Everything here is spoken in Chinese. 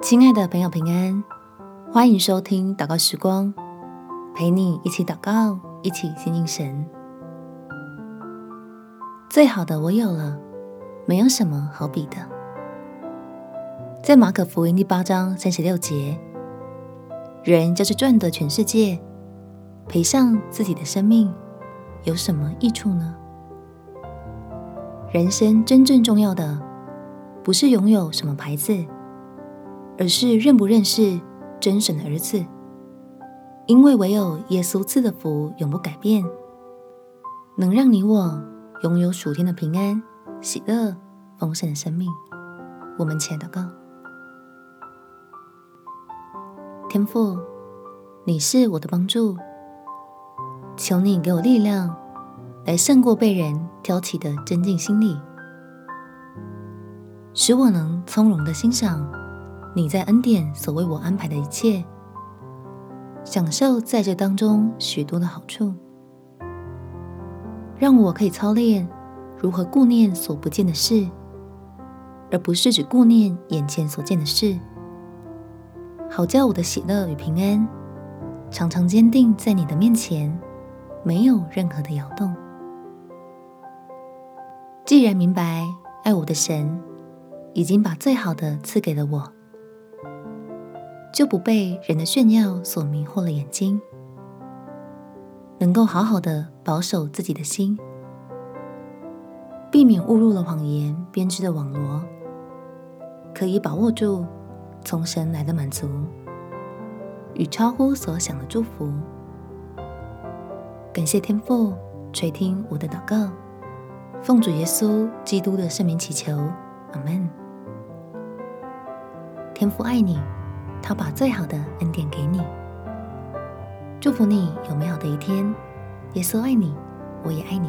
亲爱的朋友，平安！欢迎收听祷告时光，陪你一起祷告，一起亲近神。最好的我有了，没有什么好比的。在马可福音第八章三十六节，人就是赚得全世界，赔上自己的生命，有什么益处呢？人生真正重要的，不是拥有什么牌子。而是认不认识真神的儿子，因为唯有耶稣赐的福永不改变，能让你我拥有属天的平安、喜乐、丰盛的生命。我们且祷告：天父，你是我的帮助，求你给我力量，来胜过被人挑起的争竞心理，使我能从容的欣赏。你在恩典所为我安排的一切，享受在这当中许多的好处，让我可以操练如何顾念所不见的事，而不是只顾念眼前所见的事，好叫我的喜乐与平安常常坚定在你的面前，没有任何的摇动。既然明白爱我的神已经把最好的赐给了我。就不被人的炫耀所迷惑了眼睛，能够好好的保守自己的心，避免误入了谎言编织的网罗，可以把握住从神来的满足与超乎所想的祝福。感谢天父垂听我的祷告，奉主耶稣基督的圣名祈求，阿门。天父爱你。他把最好的恩典给你，祝福你有美好的一天。耶稣爱你，我也爱你。